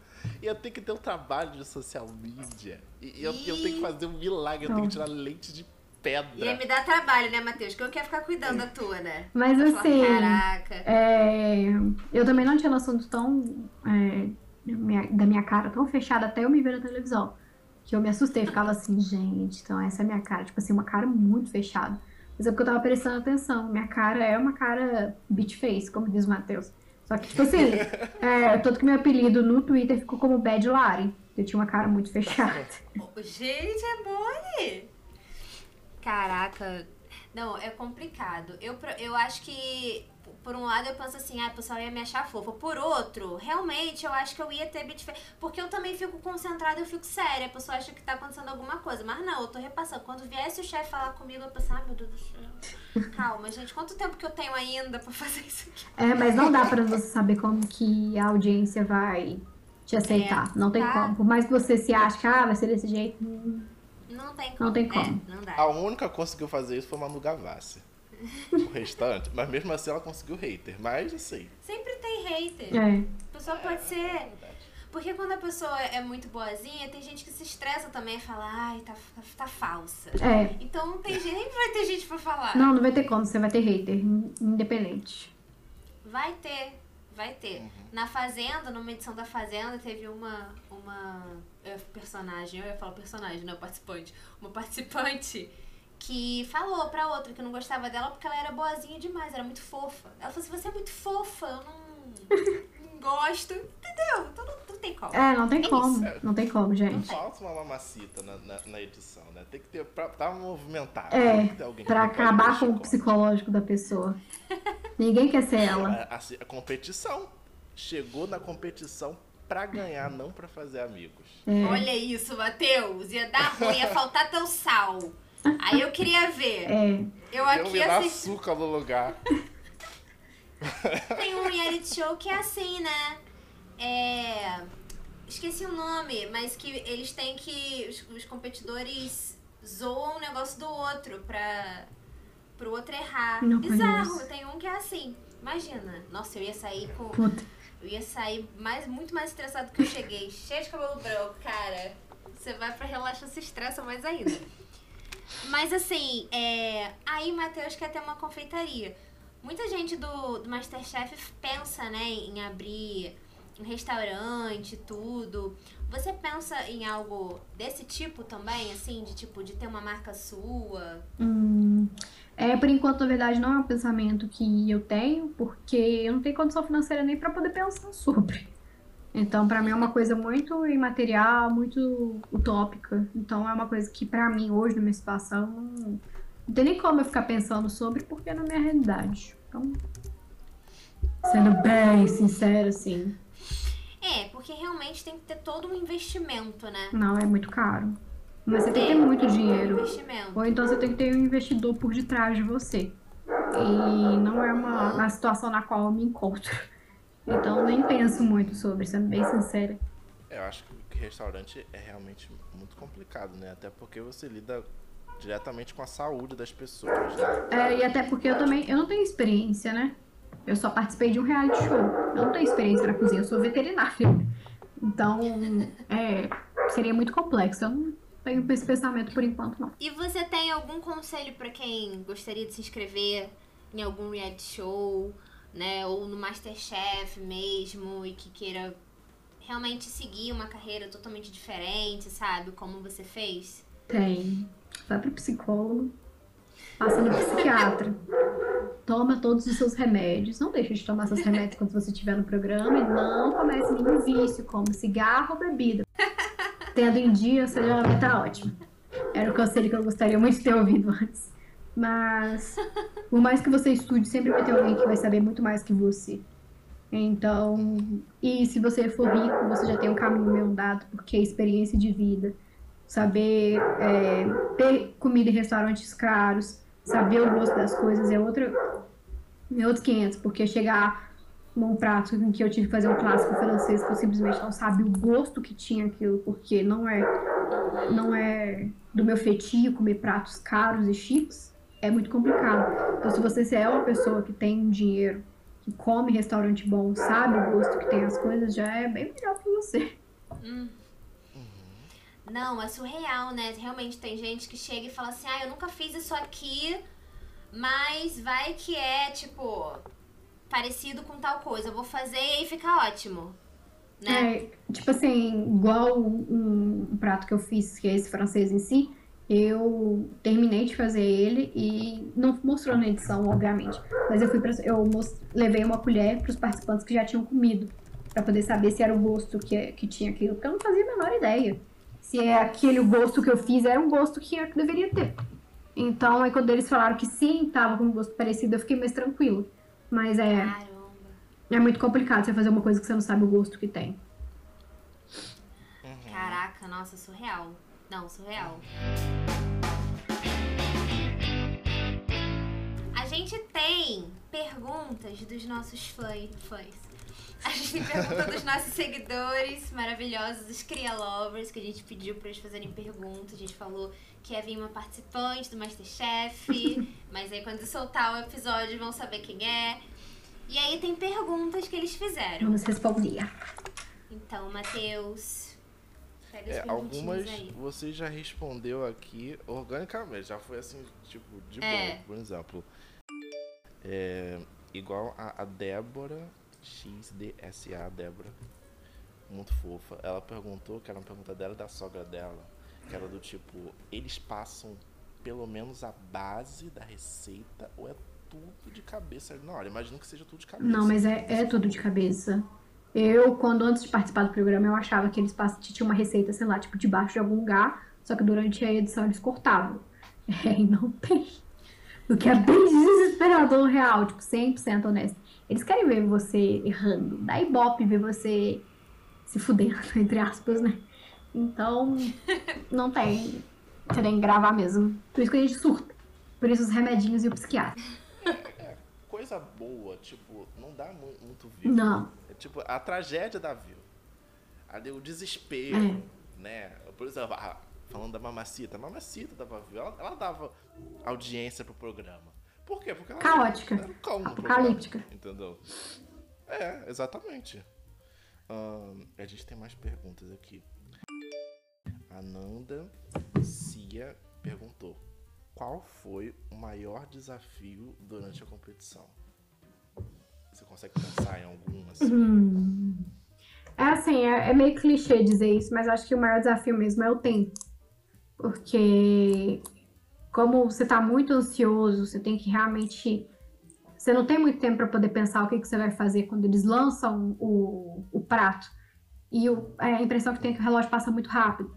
Ia ter que ter um trabalho de social media. E eu, eu tenho que fazer um milagre, eu tenho que tirar leite de pedra. Ia me dar trabalho, né, Matheus? Que eu quero ficar cuidando da tua, né? Mas Eu assim, Caraca. É, eu também não tinha noção de tão. é, minha- da minha cara tão fechada até eu me ver na televisão. Que eu me assustei, ficava assim, gente, então essa é a minha cara. Tipo assim, uma cara muito fechada. Mas é porque eu tava prestando atenção. Minha cara é uma cara beat face, como diz o Matheus. Só que, tipo assim, [LAUGHS] é, tanto que meu apelido no Twitter ficou como Bad Lari. Eu tinha uma cara muito fechada. Gente, é mole! Caraca. Não, é complicado. Eu, pro- eu acho que, por um lado, eu penso assim, ah, o pessoal ia me achar fofa. Por outro, realmente, eu acho que eu ia ter beat face. Porque eu também fico concentrada, eu fico séria. A pessoa acha que tá acontecendo alguma coisa. Mas não, eu tô repassando. Quando viesse o chefe falar comigo, eu penso, ai, meu Deus do céu. Calma, gente, quanto tempo que eu tenho ainda pra fazer isso aqui? É, mas não dá pra você saber como que a audiência vai te aceitar. não tem tá. como. Por mais que você se ache que ah, vai ser desse jeito. Não tem como. Não tem É, como. não dá. A única que conseguiu fazer isso foi Manu Gavassi. O [LAUGHS] restaurante. Mas mesmo assim ela conseguiu hater. Mas assim. Sempre tem hater. É. A pessoa pode ser. Porque quando a pessoa é muito boazinha, tem gente que se estressa também e fala, ai, tá, tá, falsa. É. Então não tem gente, vai ter gente pra falar. Não, não vai ter como, você vai ter hater, independente. Vai ter, vai ter. Na Fazenda, numa edição da Fazenda, teve uma. uma é, personagem, eu ia falar personagem, não participante. Uma participante que falou pra outra que não gostava dela porque ela era boazinha demais, era muito fofa. Ela falou assim, você é muito fofa, eu não, não [LAUGHS] gosto. Entendeu? Então não, não tem como. É, não tem É como. isso. Não tem como, Não gente. falta uma mamacita na, na, na edição, né? Tem que ter. Pra, pra movimentar. É, tem que ter alguém que Pra não acabar com o psicológico da pessoa. Ninguém quer ser ela. A, a- a competição. Chegou na competição pra ganhar, não pra fazer amigos. É. Olha isso, Matheus. Ia dar ruim, ia faltar teu sal. Aí eu queria ver. É. Eu Eu aqui me dar assisti. açúcar no lugar. Tem um reality show que é assim, né? É. Esqueci o nome, mas que eles têm que. Os, os competidores zoam um negócio do outro pra. pro outro errar. Não Bizarro, conheço. tem um que é assim. Imagina. Nossa, eu ia sair com. Puta. Eu ia sair mais, muito mais estressado que eu cheguei. Cheio de cabelo branco, cara. Você vai pra relaxar, se estressa mais ainda. Mas assim, é... aí Matheus quer ter uma confeitaria. Muita gente do, do Masterchef pensa, né, em abrir um restaurante, tudo. Você pensa em algo desse tipo também, assim, de tipo, de ter uma marca sua? Hum, é, por enquanto, na verdade, não é um pensamento que eu tenho, porque eu não tenho condição financeira nem pra poder pensar sobre. Então, pra mim é uma coisa muito imaterial, muito utópica. Então, é uma coisa que pra mim hoje na minha situação não, não tem nem como eu ficar pensando sobre, porque é na minha realidade. Então, sendo bem sincera, assim, É, porque realmente tem que ter todo um investimento, né? não é muito caro. Mas você tem que ter muito dinheiro. Investimento. Ou então você tem que ter um investidor por detrás de você. E não é uma, uma situação na qual eu me encontro. Então nem penso muito sobre, sendo bem sincera. Eu acho que restaurante é realmente muito complicado, né? Até porque você lida diretamente com a saúde das pessoas, né? É, e até porque eu também eu não tenho experiência, né? Eu só participei de um reality show. Eu não tenho experiência na cozinha, eu sou veterinária. Então, é, seria muito complexo. Eu não tenho esse pensamento por enquanto, não. E você tem algum conselho pra quem gostaria de se inscrever em algum reality show, né? Ou no Masterchef mesmo e que queira realmente seguir uma carreira totalmente diferente, sabe? Como você fez? Tem. Vai pro psicólogo, passa no psiquiatra, toma todos os seus remédios. Não deixe de tomar seus remédios quando você estiver no programa e não comece nenhum vício, como cigarro ou bebida. Tendo em dia, seu gelamento tá ótimo. Era o conselho que eu gostaria muito de ter ouvido antes. Mas, por mais que você estude, sempre vai ter alguém que vai saber muito mais que você. Então, e se você for rico, você já tem um caminho meio andado, porque é experiência de vida saber é, ter comida em restaurantes caros, saber o gosto das coisas é outra é outros 500, porque chegar num prato em que eu tive que fazer um clássico francês que eu simplesmente não sabia o gosto que tinha aquilo, porque não é não é do meu feitio comer pratos caros e chiques, é muito complicado. Então se você é uma pessoa que tem dinheiro, que come restaurante bom, sabe o gosto que tem as coisas, já é bem melhor pra você. Não, é surreal, né? Realmente tem gente que chega e fala assim: ah, eu nunca fiz isso aqui, mas vai que é, tipo, parecido com tal coisa. Eu vou fazer e aí fica ótimo. Né? É, tipo assim, igual um, um prato que eu fiz, que é esse francês em si, eu terminei de fazer ele e não mostrou na edição, obviamente. Mas eu fui pra, eu levei uma colher para os participantes que já tinham comido, para poder saber se era o gosto que, que tinha aquilo, porque eu não fazia a menor ideia. Se é aquele gosto que eu fiz, era um gosto que eu deveria ter. Então, aí quando eles falaram que sim, tava com um gosto parecido, eu fiquei mais tranquilo. Mas é, Caramba. é muito complicado você fazer uma coisa que você não sabe o gosto que tem. Caraca, nossa, surreal. Não, surreal. A gente tem perguntas dos nossos fã- fãs. A gente tem pergunta dos nossos seguidores maravilhosos, os Cria Lovers, que a gente pediu para eles fazerem perguntas. A gente falou que ia vir uma participante do Masterchef, [LAUGHS] mas aí quando soltar o episódio vão saber quem é. E aí tem perguntas que eles fizeram. Vamos responder. Então, Matheus, É, algumas aí. você já respondeu aqui organicamente, já foi assim, tipo, de É. boa. Por exemplo, é, igual a, a Débora, XDSA, Débora, muito fofa. Ela perguntou, que era uma pergunta dela e da sogra dela, que era do tipo, eles passam pelo menos a base da receita ou é tudo de cabeça? Não, olha, imagino que seja tudo de cabeça. Não, mas é, é tudo de cabeça. Eu, quando antes de participar do programa, eu achava que eles passam, tinham uma receita, sei lá, tipo, debaixo de algum lugar, só que durante a edição eles cortavam. [LAUGHS] É, e não tem. O que é bem desesperador, real, tipo, 100% honesto. Eles querem ver você errando, dá ibope ver você se fudendo, [LAUGHS] entre aspas, né? Então, [LAUGHS] não tem. Você tem que gravar mesmo. Por isso que a gente surta. Por isso os remedinhos e o psiquiatra. É, coisa boa, tipo, não dá mu- muito vivo. Não. Tipo a tragédia da Viu. Ali o desespero, É. né? Por exemplo, a- falando da Mamacita, a Mamacita dava Viu, ela, ela dava audiência pro programa. Por quê? Porque ela Caótica. era no Apocalíptica. programa, entendeu? É, exatamente. Ahn, a gente tem mais perguntas aqui. A Nanda Cia perguntou: Qual foi o maior desafio durante a competição? Você consegue pensar em algum assim? Hum. É assim, é, é meio clichê dizer isso, mas acho que o maior desafio mesmo é o tempo. Porque como você tá muito ansioso, você tem que realmente. Você não tem muito tempo para poder pensar o que, que você vai fazer quando eles lançam o, o prato. E o- é, a impressão que tem é que o relógio passa muito rápido.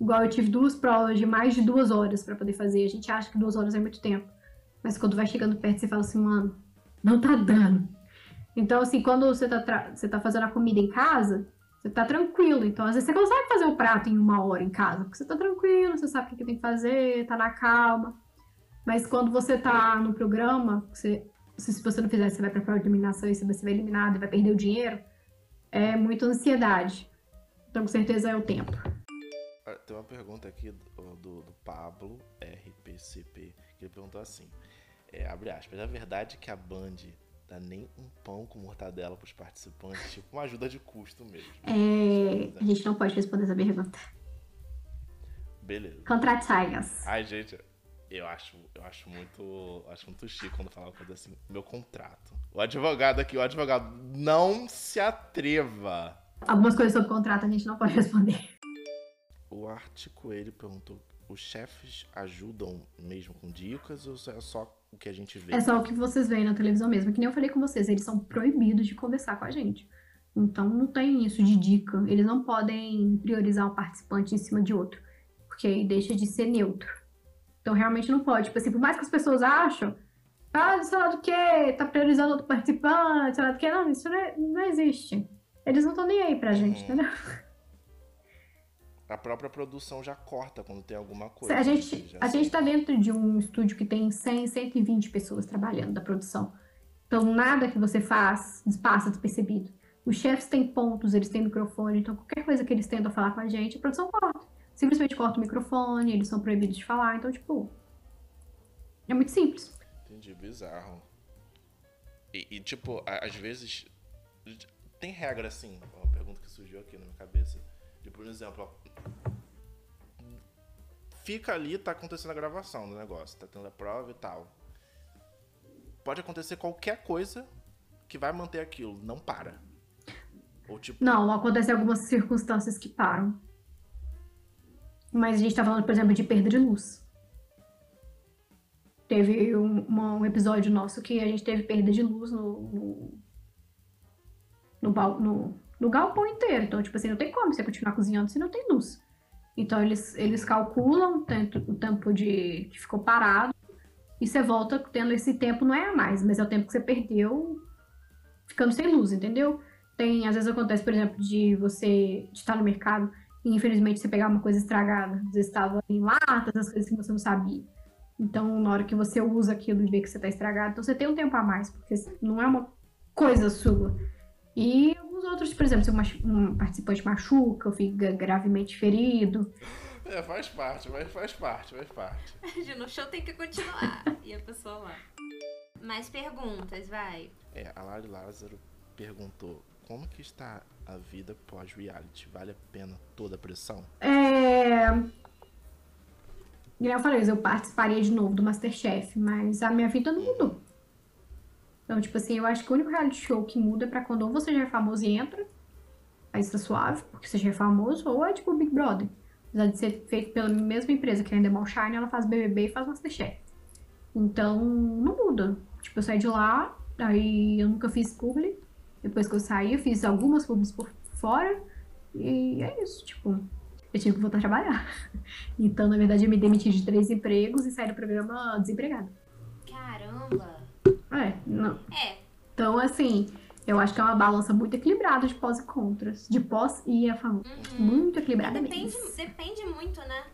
Igual eu tive duas provas de mais de duas horas para poder fazer. A gente acha que duas horas é muito tempo. Mas quando vai chegando perto, você fala assim, mano, não tá dando. Então, assim, quando você tá, você tá fazendo a comida em casa, você tá tranquilo. Então, às vezes você consegue fazer o prato em uma hora em casa, porque você tá tranquilo, você sabe o que, tem que fazer, tá na calma. Mas quando você tá no programa, você, se, você não fizer, você vai pra prova de eliminação e você vai eliminado e vai perder o dinheiro, é muita ansiedade. Então, com certeza, é o tempo. Ah, Tem uma pergunta aqui do, do, do Pablo RPCP, que ele perguntou assim: é, abre aspas, é verdade que a Band dá nem um pão com mortadela pros participantes, [LAUGHS] tipo uma ajuda de custo mesmo. É, a gente não pode responder essa pergunta. Beleza. Contrate-nos. Ai, gente, eu acho, eu acho muito. Acho muito chique quando fala uma coisa assim, meu contrato. O advogado aqui, o advogado, não se atreva. Algumas coisas sobre contrato a gente não pode responder. O Arte Coelho perguntou: os chefes ajudam mesmo com dicas ou é só o que a gente vê? É só o que vocês veem na televisão mesmo. Que nem eu falei com vocês, eles são proibidos de conversar com a gente. Então não tem isso de dica. Eles não podem priorizar um participante em cima de outro. Porque aí deixa de ser neutro. Então realmente não pode. Tipo assim, por mais que as pessoas acham, ah, sei lá do que, tá priorizando outro participante, sei lá do que. Não, isso não, é- não existe. Eles não estão nem aí pra gente, Uhum. entendeu? [LAUGHS] A própria produção já corta quando tem alguma coisa. A gente, já a gente tá dentro de um estúdio que tem 100, 120 pessoas trabalhando da produção. Então, nada que você faz passa despercebido. Os chefes têm pontos, eles têm microfone, então qualquer coisa que eles tentam falar com a gente, a produção corta. Simplesmente corta o microfone, eles são proibidos de falar, então, tipo. É muito simples. Entendi, bizarro. E, e, tipo, às vezes. Tem regra assim, uma pergunta que surgiu aqui na minha cabeça. De, por exemplo, fica ali, tá acontecendo a gravação do negócio, tá tendo a prova e tal. Pode acontecer qualquer coisa que vai manter aquilo, não para. Ou tipo, Não, acontecem algumas circunstâncias que param. Mas a gente tá falando, por exemplo, de perda de luz. Teve um, um episódio nosso que a gente teve perda de luz no, no, no, no- no galpão inteiro. Então, tipo assim, não tem como você continuar cozinhando se não tem luz. Então, eles, eles calculam o tempo, de que ficou parado e você volta tendo esse tempo, não é a mais, mas é o tempo que você perdeu ficando sem luz, entendeu? Tem, às vezes acontece, por exemplo, de você de estar no mercado e infelizmente você pegar uma coisa estragada. Às vezes estava em latas, as coisas que você não sabia. Então, na hora que você usa aquilo e vê que você está estragado, então você tem um tempo a mais, porque não é uma coisa sua. E alguns outros, por exemplo, se um participante machuca ou fica gravemente ferido. É, faz parte, mas faz parte, faz parte. [LAUGHS] no show tem que continuar. e a pessoa lá. Mais perguntas, vai. É, a Lari Lázaro perguntou como que está a vida pós-reality? Vale a pena toda a pressão? É... Eu falei, eu participaria de novo do Masterchef, mas a minha vida não mudou. Então, tipo assim, eu acho que o único reality show que muda é pra quando ou você já é famoso e entra, aí está suave, porque você já é famoso, ou é tipo o Big Brother. Apesar de ser feito pela mesma empresa que é a Endemol Shine, ela faz BBB e faz Masterchef. Então, não muda. Tipo, eu saí de lá, aí eu nunca fiz publi. Depois que eu saí, eu fiz algumas publis por fora. E é isso, tipo, eu tive que voltar a trabalhar. [LAUGHS] Então, na verdade, eu me demiti de três empregos e saí do programa desempregada. Caramba! É, não. É. Então, assim, eu acho que é uma balança muito equilibrada de pós e contras. De pós e a favor. Uhum. Muito equilibrada depende, mesmo. Depende muito, né?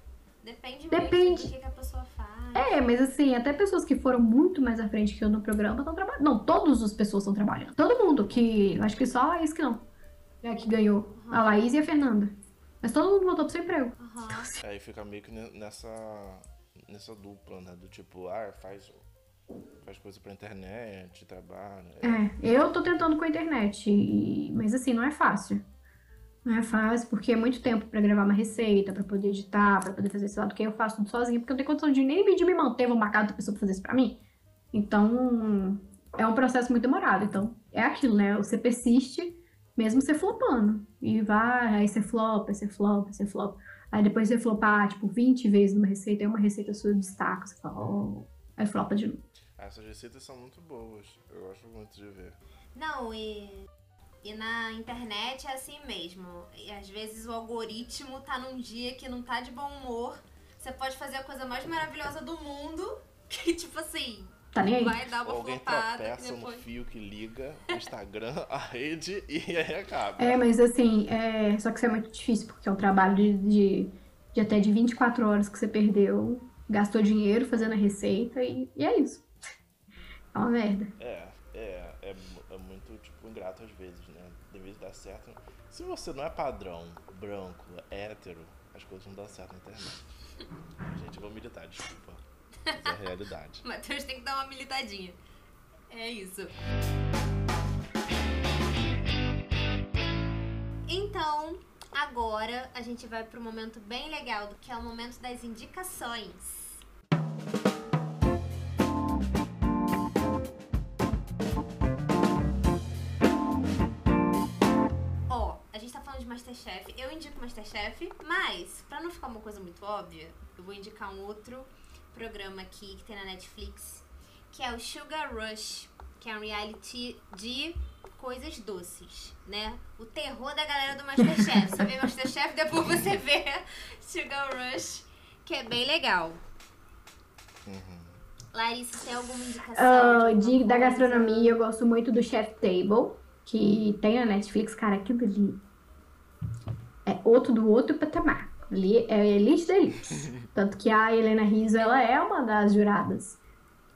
Depende, depende. muito do que, a pessoa faz. É, mas assim, até pessoas que foram muito mais à frente que eu no programa estão trabalhando. Não, todas as pessoas estão trabalhando. Todo mundo, que. Acho que só a Laís que não. É a que ganhou. Uhum. A Laís e a Fernanda. Mas todo mundo voltou pro seu emprego. Uhum. Então, assim... Aí fica meio que nessa. nessa dupla, né? Do tipo, ah, faz faz coisa pra internet, trabalha. É, eu tô tentando com a internet, e... mas assim, não é fácil. Não é fácil, porque é muito tempo para gravar uma receita, para poder editar, para poder fazer esse lado, que eu faço tudo sozinho, porque eu não tenho condição de nem de me manter, vou marcar outra pessoa pra fazer isso pra mim. Então, é um processo muito demorado. Então, é aquilo, né? Você persiste, mesmo você flopando. E vai, aí você flopa, você flopa, você flopa. Aí depois você flopar, tipo, 20 vezes numa receita, aí uma receita sua destaca, você fala, oh, aí flopa de novo. Essas receitas são muito boas. Eu gosto muito de ver. Não, e, e na internet é assim mesmo. E às vezes o algoritmo tá num dia que não tá de bom humor. Você pode fazer a coisa mais maravilhosa do mundo, [LAUGHS] que tipo assim, Tá nem aí. Vai dar uma Alguém flopada. tropeça depois... no fio que liga o Instagram, [LAUGHS] a rede e aí acaba. É, mas assim, é... só que isso é muito difícil, porque é um trabalho de, de, de até de 24 horas que você perdeu, gastou dinheiro fazendo a receita e, e é isso. É uma merda. É, é, é, é muito, tipo, ingrato às vezes, né? Deveria dar certo. Se você não é padrão, branco, hétero, as coisas não dão certo na internet. Gente, eu vou militar, desculpa. Mas é a realidade. [LAUGHS] Matheus tem que dar uma militadinha. É isso. Então, agora a gente vai pro momento bem legal, que é o momento das indicações. Masterchef. Eu indico Masterchef, mas, para não ficar uma coisa muito óbvia, eu vou indicar um outro programa aqui que tem na Netflix, que é o Sugar Rush, que é um reality de coisas doces, né? O terror da galera do Masterchef. Você vê Masterchef, depois você vê Sugar Rush, que é bem legal. Uhum. Larissa, tem alguma indicação? Uh, de, da gastronomia, eu gosto muito do Chef Table, que tem na Netflix. Cara, aquilo ali outro do outro patamar. Ali é elite da elite. [LAUGHS] Tanto que a Helena Rizzo, ela é uma das juradas.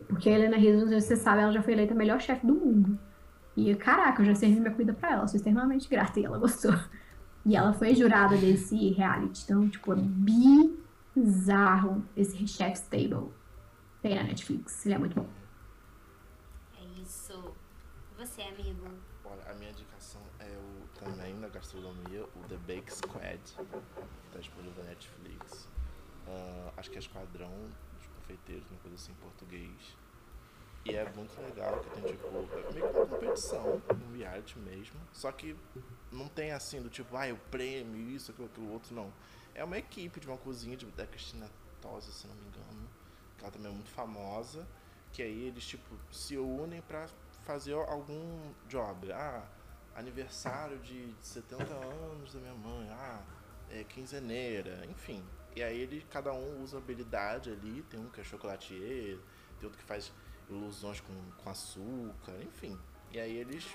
Porque a Helena Rizzo, você sabe, ela já foi eleita a melhor chefe do mundo. E, caraca, eu já servi minha comida pra ela. Sou extremamente grata e ela gostou. E ela foi jurada desse reality. Então, tipo, é bizarro esse Chef's Table. Tem na Netflix. Ele é muito bom. É isso. Você, amigo? Também na gastronomia, o The Bake Squad, que está disponível na Netflix. Uh, acho que é Esquadrão dos Confeiteiros, uma coisa assim em português. E é muito legal que tem tipo, é meio que uma competição, um reality mesmo. Só que não tem assim do tipo, ah, o prêmio, isso, aquilo, aquilo outro, não. É uma equipe de uma cozinha de, da Cristina Tosa, se não me engano, que ela também é muito famosa, que aí eles tipo se unem para fazer algum job. Ah, aniversário de 70 anos da minha mãe, ah, é quinzeneira, enfim. E aí ele, cada um usa habilidade ali, tem um que é chocolatier, tem outro que faz ilusões com, com açúcar, enfim. E aí eles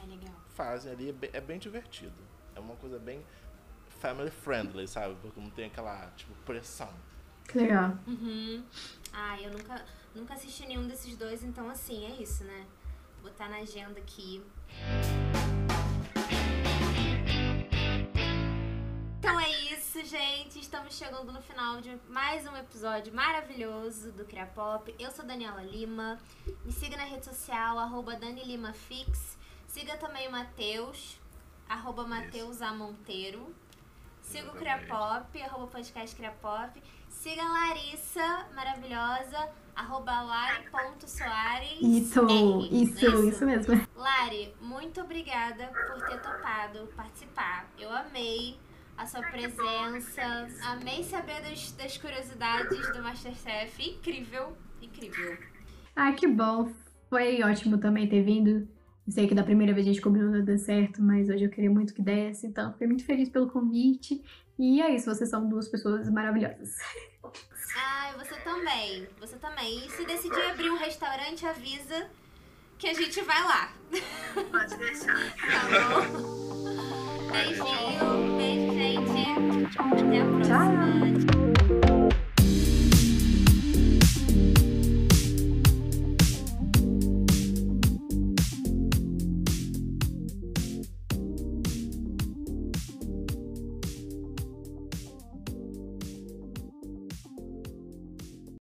fazem ali, é bem, é bem divertido. É uma coisa bem family friendly, sabe? Porque não tem aquela, tipo, pressão. Que legal. Uhum. Ah, eu nunca, nunca assisti nenhum desses dois, então assim, é isso, né? botar na agenda aqui. Isso, gente. Estamos chegando no final de mais um episódio maravilhoso do Cria Pop. Eu sou Daniela Lima. Me siga na rede social, arroba DaniLimaFix. Siga também o Matheus, arroba Matheus. Monteiro. Siga o Cria Pop, arroba podcast Cria Pop. Siga a Larissa, maravilhosa, arroba lari.soares. Isso, R, isso, é isso mesmo. Lari, muito obrigada por ter topado participar. Eu amei a sua presença, amei saber das, das curiosidades do Masterchef. Incrível, incrível. Ah, que bom. Foi ótimo também ter vindo. Eu sei que da primeira vez a gente combinou não deu certo, mas hoje eu queria muito que desse, então fiquei muito feliz pelo convite. E é isso, vocês são duas pessoas maravilhosas. Ah, você também, você também. E se decidir abrir um restaurante, avisa que a gente vai lá. Pode deixar. Tá bom? Beijinho, beijo, gente.